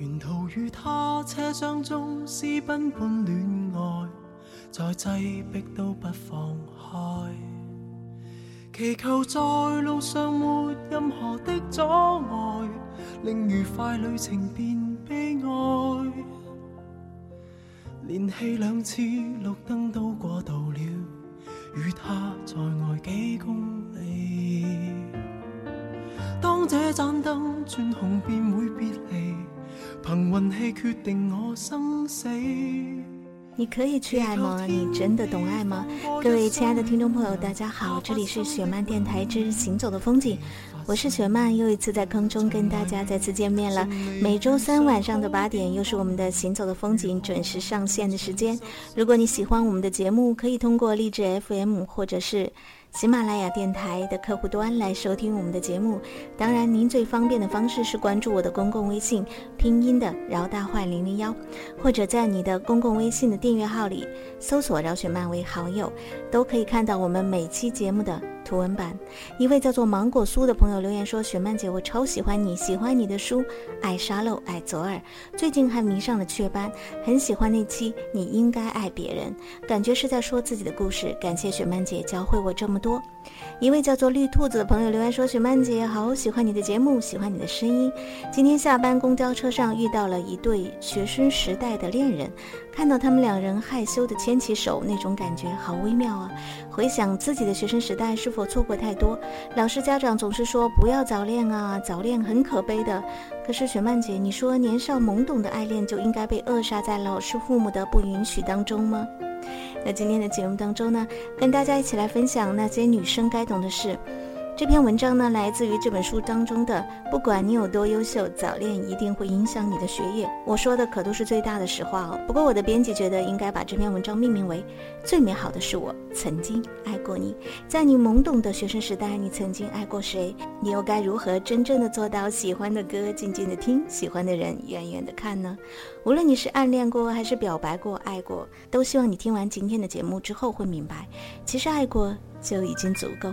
沿途与他车厢中私奔般恋爱，再挤迫都不放开。祈求在路上没任何的阻碍，令愉快旅程变悲哀。连气两次绿灯都过度了，与他在外几公里。当这盏灯转红，便会别离。凭运气决定我生死。你可以去爱吗？你真的懂爱吗？各位亲爱的听众朋友，大家好，这里是雪漫电台之行走的风景，我是雪漫，又一次在空中跟大家再次见面了。每周三晚上的八点，又是我们的行走的风景准时上线的时间。如果你喜欢我们的节目，可以通过励志 FM 或者是。喜马拉雅电台的客户端来收听我们的节目，当然，您最方便的方式是关注我的公共微信，拼音的饶大坏零零幺，或者在你的公共微信的订阅号里搜索饶雪漫为好友，都可以看到我们每期节目的。图文版，一位叫做芒果酥的朋友留言说：“雪曼姐，我超喜欢你，喜欢你的书，爱沙漏，爱左耳，最近还迷上了雀斑，很喜欢那期你应该爱别人，感觉是在说自己的故事。感谢雪曼姐教会我这么多。”一位叫做绿兔子的朋友留言说：“雪曼姐，好喜欢你的节目，喜欢你的声音。今天下班公交车上遇到了一对学生时代的恋人。”看到他们两人害羞地牵起手，那种感觉好微妙啊！回想自己的学生时代，是否错过太多？老师、家长总是说不要早恋啊，早恋很可悲的。可是雪曼姐，你说年少懵懂的爱恋就应该被扼杀在老师、父母的不允许当中吗？那今天的节目当中呢，跟大家一起来分享那些女生该懂的事。这篇文章呢，来自于这本书当中的。不管你有多优秀，早恋一定会影响你的学业。我说的可都是最大的实话哦。不过我的编辑觉得应该把这篇文章命名为《最美好的是我曾经爱过你》。在你懵懂的学生时代，你曾经爱过谁？你又该如何真正的做到喜欢的歌静静的听，喜欢的人远远的看呢？无论你是暗恋过还是表白过、爱过，都希望你听完今天的节目之后会明白，其实爱过就已经足够。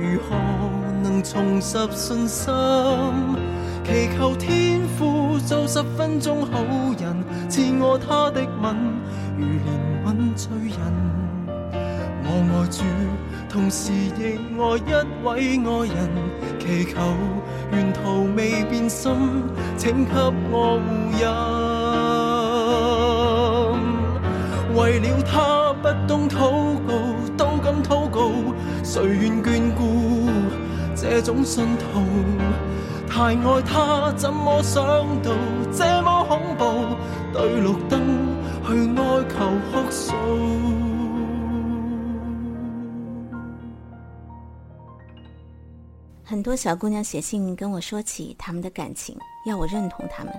如何能重拾信心？祈求天父做十分钟好人，赐我他的吻，如怜悯罪人。我爱主，同时亦爱一位爱人，祈求沿途未变心，请给我护荫。为了他不懂祷告都敢祷告。谁愿眷顾这种信徒？太爱他，怎么想到这么恐怖？对绿灯去哀求哭诉。很多小姑娘写信跟我说起他们的感情，要我认同他们。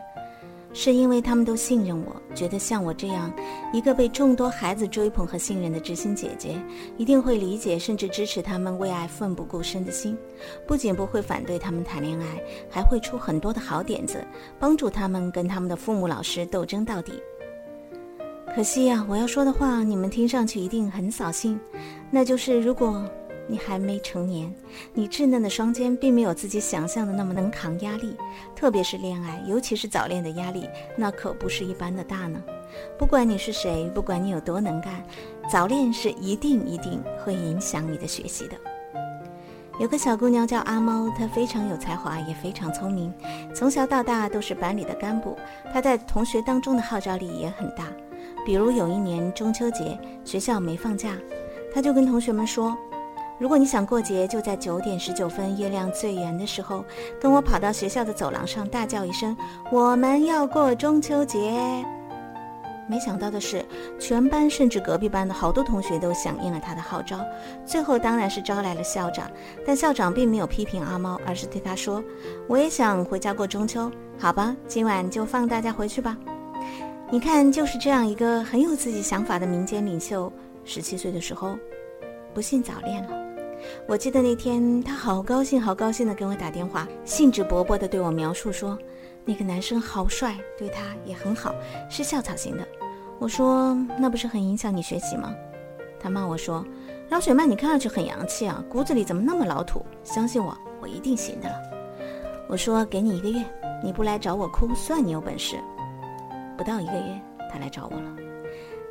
是因为他们都信任我，觉得像我这样一个被众多孩子追捧和信任的知心姐姐，一定会理解甚至支持他们为爱奋不顾身的心。不仅不会反对他们谈恋爱，还会出很多的好点子，帮助他们跟他们的父母老师斗争到底。可惜呀，我要说的话你们听上去一定很扫兴，那就是如果。你还没成年，你稚嫩的双肩并没有自己想象的那么能扛压力，特别是恋爱，尤其是早恋的压力，那可不是一般的大呢。不管你是谁，不管你有多能干，早恋是一定一定会影响你的学习的。有个小姑娘叫阿猫，她非常有才华，也非常聪明，从小到大都是班里的干部，她在同学当中的号召力也很大。比如有一年中秋节，学校没放假，她就跟同学们说。如果你想过节，就在九点十九分月亮最圆的时候，跟我跑到学校的走廊上大叫一声：“我们要过中秋节！”没想到的是，全班甚至隔壁班的好多同学都响应了他的号召。最后当然是招来了校长，但校长并没有批评阿猫，而是对他说：“我也想回家过中秋，好吧，今晚就放大家回去吧。”你看，就是这样一个很有自己想法的民间领袖，十七岁的时候，不幸早恋了。我记得那天他好高兴，好高兴的给我打电话，兴致勃勃的对我描述说。那个男生好帅，对他也很好，是校草型的。我说那不是很影响你学习吗？他骂我说：“老雪曼，你看上去很洋气啊，骨子里怎么那么老土？相信我，我一定行的了。”我说：“给你一个月，你不来找我哭，算你有本事。”不到一个月，他来找我了。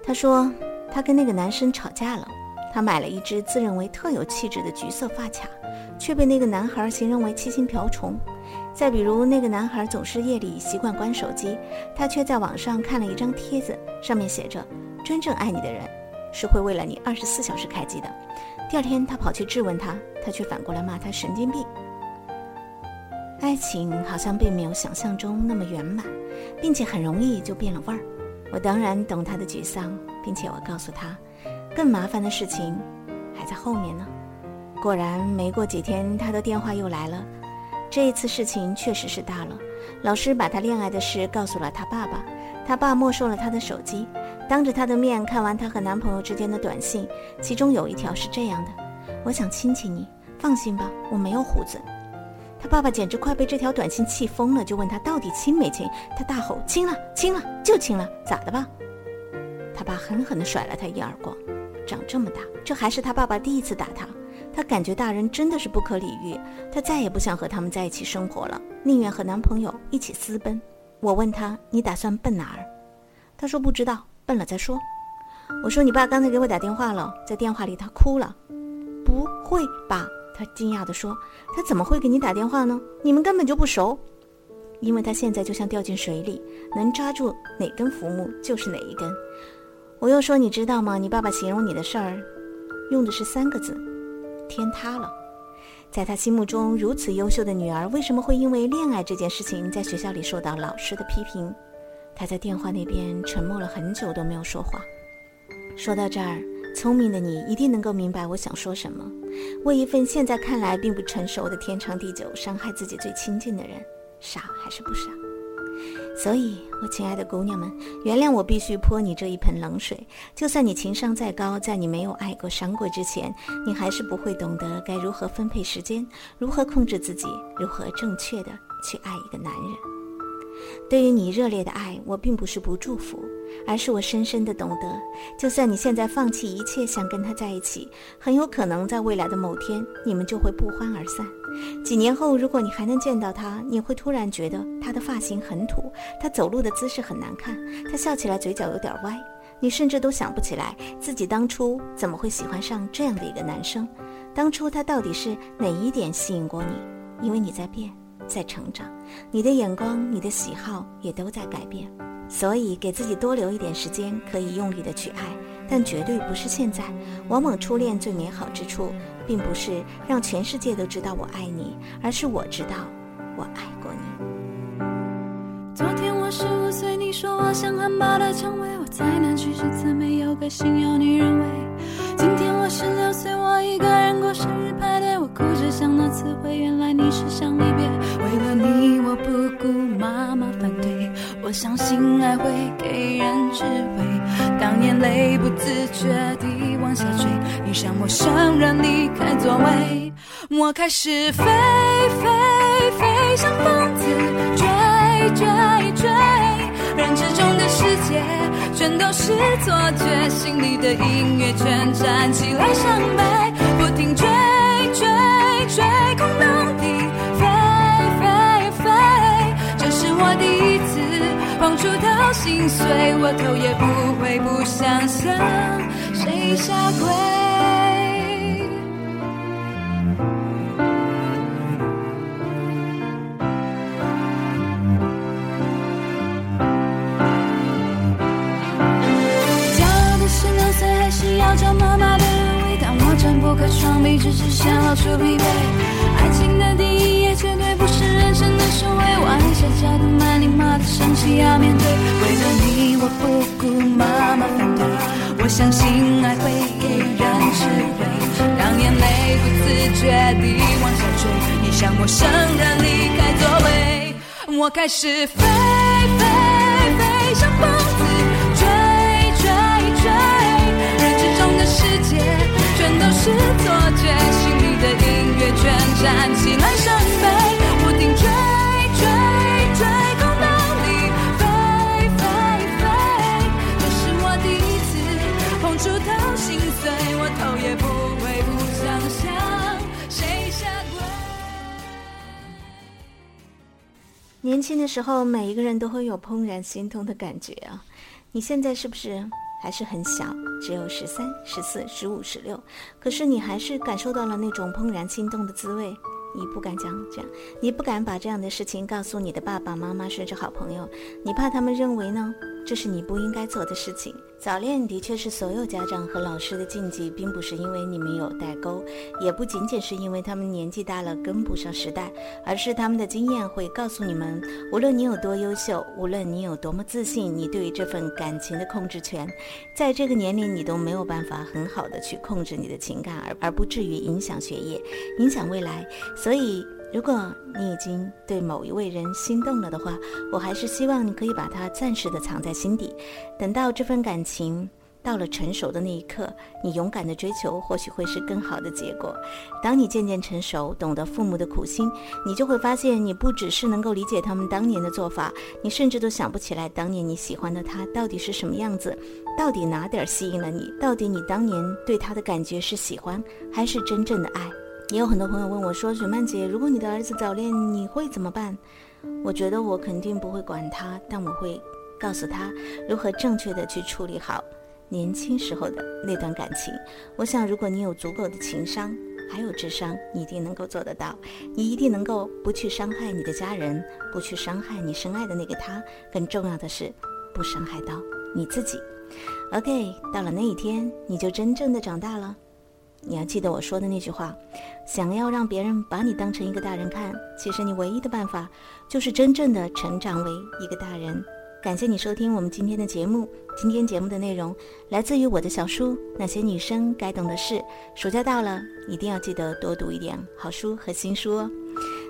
他说他跟那个男生吵架了，他买了一只自认为特有气质的橘色发卡，却被那个男孩形容为七星瓢虫。再比如，那个男孩总是夜里习惯关手机，他却在网上看了一张帖子，上面写着：“真正爱你的人是会为了你二十四小时开机的。”第二天，他跑去质问他，他却反过来骂他神经病。爱情好像并没有想象中那么圆满，并且很容易就变了味儿。我当然懂他的沮丧，并且我告诉他，更麻烦的事情还在后面呢。果然，没过几天，他的电话又来了。这一次事情确实是大了，老师把他恋爱的事告诉了他爸爸，他爸没收了他的手机，当着他的面看完他和男朋友之间的短信，其中有一条是这样的：“我想亲亲你，放心吧，我没有胡子。”他爸爸简直快被这条短信气疯了，就问他到底亲没亲？他大吼：“亲了，亲了，就亲了，咋的吧？”他爸狠狠地甩了他一耳光，长这么大，这还是他爸爸第一次打他。他感觉大人真的是不可理喻，他再也不想和他们在一起生活了，宁愿和男朋友一起私奔。我问他：“你打算奔哪儿？”他说：“不知道，奔了再说。”我说：“你爸刚才给我打电话了，在电话里他哭了。”“不会吧？”他惊讶地说：“他怎么会给你打电话呢？你们根本就不熟。”因为他现在就像掉进水里，能抓住哪根浮木就是哪一根。我又说：“你知道吗？你爸爸形容你的事儿，用的是三个字。”天塌了，在他心目中如此优秀的女儿，为什么会因为恋爱这件事情在学校里受到老师的批评？他在电话那边沉默了很久都没有说话。说到这儿，聪明的你一定能够明白我想说什么：为一份现在看来并不成熟的天长地久，伤害自己最亲近的人，傻还是不傻？所以，我亲爱的姑娘们，原谅我必须泼你这一盆冷水。就算你情商再高，在你没有爱过、伤过之前，你还是不会懂得该如何分配时间，如何控制自己，如何正确的去爱一个男人。对于你热烈的爱，我并不是不祝福，而是我深深的懂得，就算你现在放弃一切想跟他在一起，很有可能在未来的某天，你们就会不欢而散。几年后，如果你还能见到他，你会突然觉得他的发型很土，他走路的姿势很难看，他笑起来嘴角有点歪，你甚至都想不起来自己当初怎么会喜欢上这样的一个男生，当初他到底是哪一点吸引过你？因为你在变。在成长，你的眼光、你的喜好也都在改变，所以给自己多留一点时间，可以用力的去爱，但绝对不是现在。往往初恋最美好之处，并不是让全世界都知道我爱你，而是我知道我爱过你。昨天我十五岁，你说我像汉堡的蔷薇，我再难去世，怎没有个心有你认为。今天我十六岁，我一个人过生日派对，我哭着想那次会，原来你是想离别。为了你，我不顾妈妈反对，我相信爱会给人智慧。眼泪不自觉地往下坠，你像陌生人离开座位，我开始飞飞飞，像疯子追追追，认知中的世界全都是错觉，心里的音乐全站起来伤悲，不停追追追，心碎，我头也不回，不想向谁下跪。骄傲的十六岁，还是要找妈妈的安慰。当我睁不开双臂，只是想露出疲惫。爱情的第一页绝对不是人生的收尾，玩笑角度蛮礼貌的生气要面对。我不顾妈妈反对，我相信爱会给人智慧，让眼泪不自觉地往下坠。你像陌生人离开座位，我开始飞飞飞，像疯子追追追，人之中的世界全都是错觉，心里的音乐全站起来伤悲，年轻的时候，每一个人都会有怦然心动的感觉啊！你现在是不是还是很小，只有十三、十四、十五、十六？可是你还是感受到了那种怦然心动的滋味。你不敢讲这样，你不敢把这样的事情告诉你的爸爸妈妈甚至好朋友，你怕他们认为呢，这是你不应该做的事情。早恋的确是所有家长和老师的禁忌，并不是因为你们有代沟，也不仅仅是因为他们年纪大了跟不上时代，而是他们的经验会告诉你们，无论你有多优秀，无论你有多么自信，你对于这份感情的控制权，在这个年龄你都没有办法很好的去控制你的情感，而而不至于影响学业，影响未来。所以。如果你已经对某一位人心动了的话，我还是希望你可以把它暂时的藏在心底，等到这份感情到了成熟的那一刻，你勇敢的追求，或许会是更好的结果。当你渐渐成熟，懂得父母的苦心，你就会发现，你不只是能够理解他们当年的做法，你甚至都想不起来当年你喜欢的他到底是什么样子，到底哪点吸引了你，到底你当年对他的感觉是喜欢还是真正的爱。也有很多朋友问我说：“雪曼姐，如果你的儿子早恋，你会怎么办？”我觉得我肯定不会管他，但我会告诉他如何正确的去处理好年轻时候的那段感情。我想，如果你有足够的情商，还有智商，你一定能够做得到。你一定能够不去伤害你的家人，不去伤害你深爱的那个他。更重要的是，不伤害到你自己。OK，到了那一天，你就真正的长大了。你要记得我说的那句话：想要让别人把你当成一个大人看，其实你唯一的办法就是真正的成长为一个大人。感谢你收听我们今天的节目。今天节目的内容来自于我的小书《那些女生该懂的事》。暑假到了，一定要记得多读一点好书和新书哦。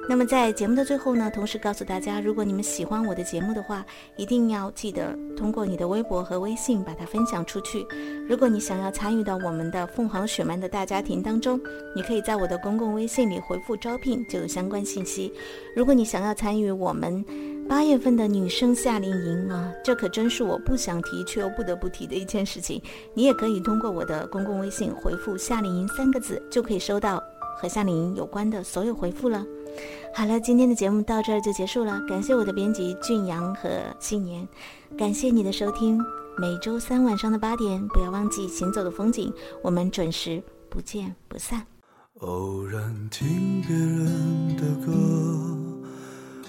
那么在节目的最后呢，同时告诉大家，如果你们喜欢我的节目的话，一定要记得通过你的微博和微信把它分享出去。如果你想要参与到我们的凤凰雪漫的大家庭当中，你可以在我的公共微信里回复招聘，就有相关信息。如果你想要参与我们八月份的女生夏令营啊，这可真是我不想提却又不得不提的一件事情。你也可以通过我的公共微信回复“夏令营”三个字，就可以收到和夏令营有关的所有回复了。好了，今天的节目到这儿就结束了。感谢我的编辑俊阳和新年，感谢你的收听。每周三晚上的八点，不要忘记行走的风景，我们准时不见不散。偶然听别人的歌，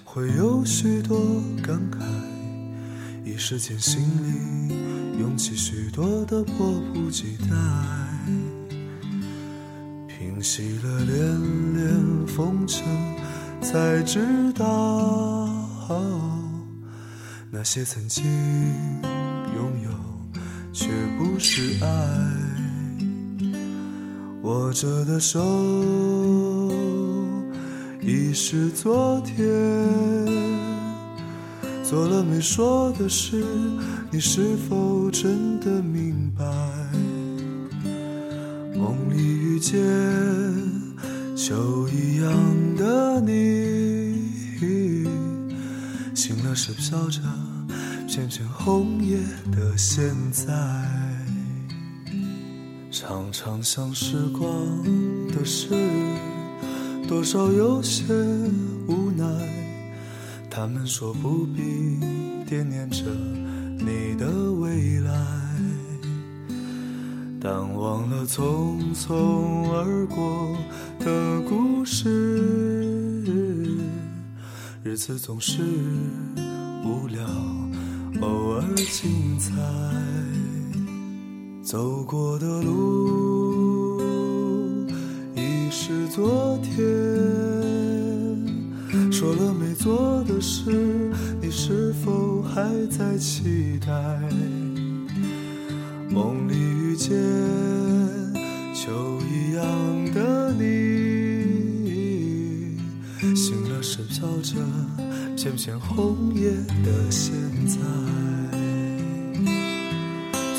会有许多感慨，一时间心里涌起许多的迫不及待。洗了连连风尘，才知道那些曾经拥有，却不是爱。握着的手已是昨天，做了没说的事，你是否真的明白？梦里遇见秋一样的你，醒了时飘着片片红叶的现在。常常想时光的事，多少有些无奈。他们说不必惦念着你的未来，但忘了匆匆而过的故事。日子总是无聊，偶尔精彩。走过的路已是，昨天，说了没做的事，你是否还在期待？梦里遇见秋一样的你，醒了是飘着片片红叶的现在。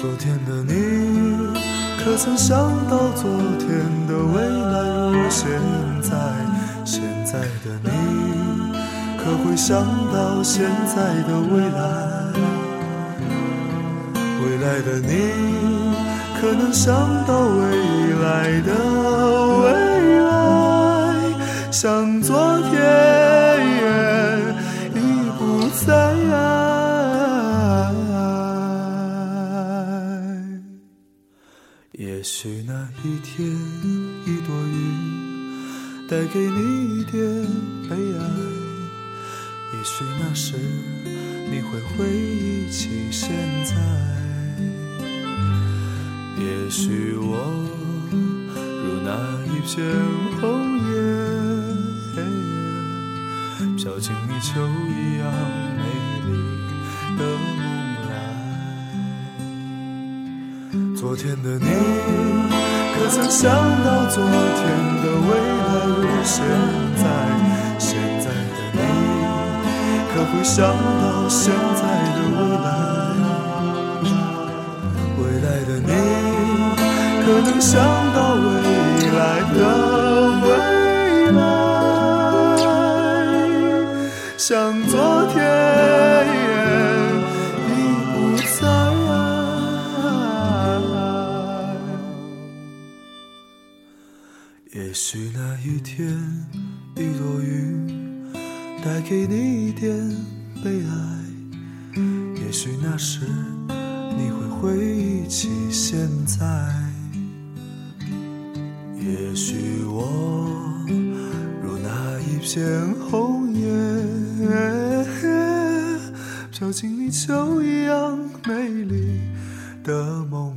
昨天的你，可曾想到昨天的未来如现在？现在的你，可会想到现在的未来？未来的你，可能想到未来的未来？像昨天已不在。也许那一天，一朵云带给你一点悲哀。也许那时，你会回忆起些许我如那一片红叶，飘进你秋一样美丽的梦来。昨天的你，可曾想到昨天的未来如现在？现在的你，可会想到现在的未来？未来的你，可能想到未来的未来，像昨天已不在。也许那一天，一朵云带给你一点悲哀。也许那时，你会回忆起现在。也许我如那一片红叶，飘进你秋一样美丽的梦。